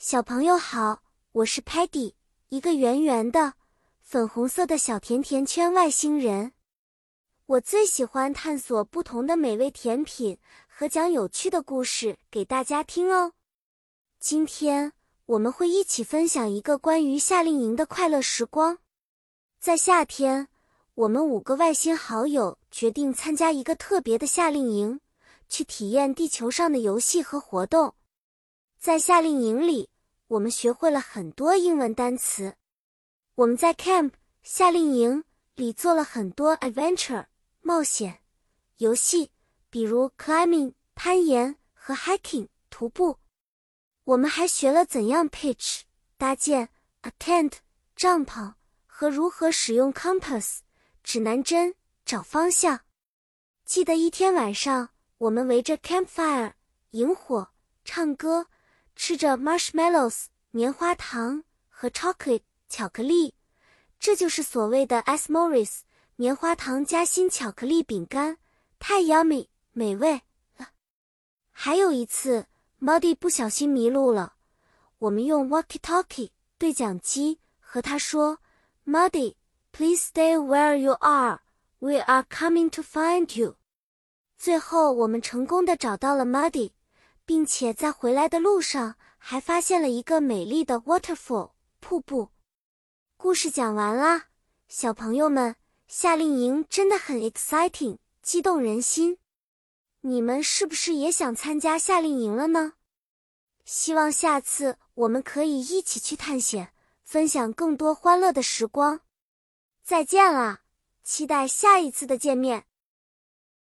小朋友好，我是 Patty，一个圆圆的、粉红色的小甜甜圈外星人。我最喜欢探索不同的美味甜品和讲有趣的故事给大家听哦。今天我们会一起分享一个关于夏令营的快乐时光。在夏天，我们五个外星好友决定参加一个特别的夏令营，去体验地球上的游戏和活动。在夏令营里，我们学会了很多英文单词。我们在 camp 夏令营里做了很多 adventure 冒险游戏，比如 climbing 攀岩和 hiking 徒步。我们还学了怎样 pitch 搭建 a tent 帐篷和如何使用 compass 指南针找方向。记得一天晚上，我们围着 campfire 萤火唱歌。吃着 marshmallows 棉花糖和 chocolate 巧克力，这就是所谓的 s m o r i s 棉花糖夹心巧克力饼干，太 yummy 美味了。还有一次，Muddy 不小心迷路了，我们用 walkie-talkie 对讲机和他说：“Muddy，please stay where you are，we are coming to find you。”最后，我们成功的找到了 Muddy。并且在回来的路上还发现了一个美丽的 waterfall 瀑布。故事讲完啦，小朋友们，夏令营真的很 exciting，激动人心。你们是不是也想参加夏令营了呢？希望下次我们可以一起去探险，分享更多欢乐的时光。再见啦，期待下一次的见面。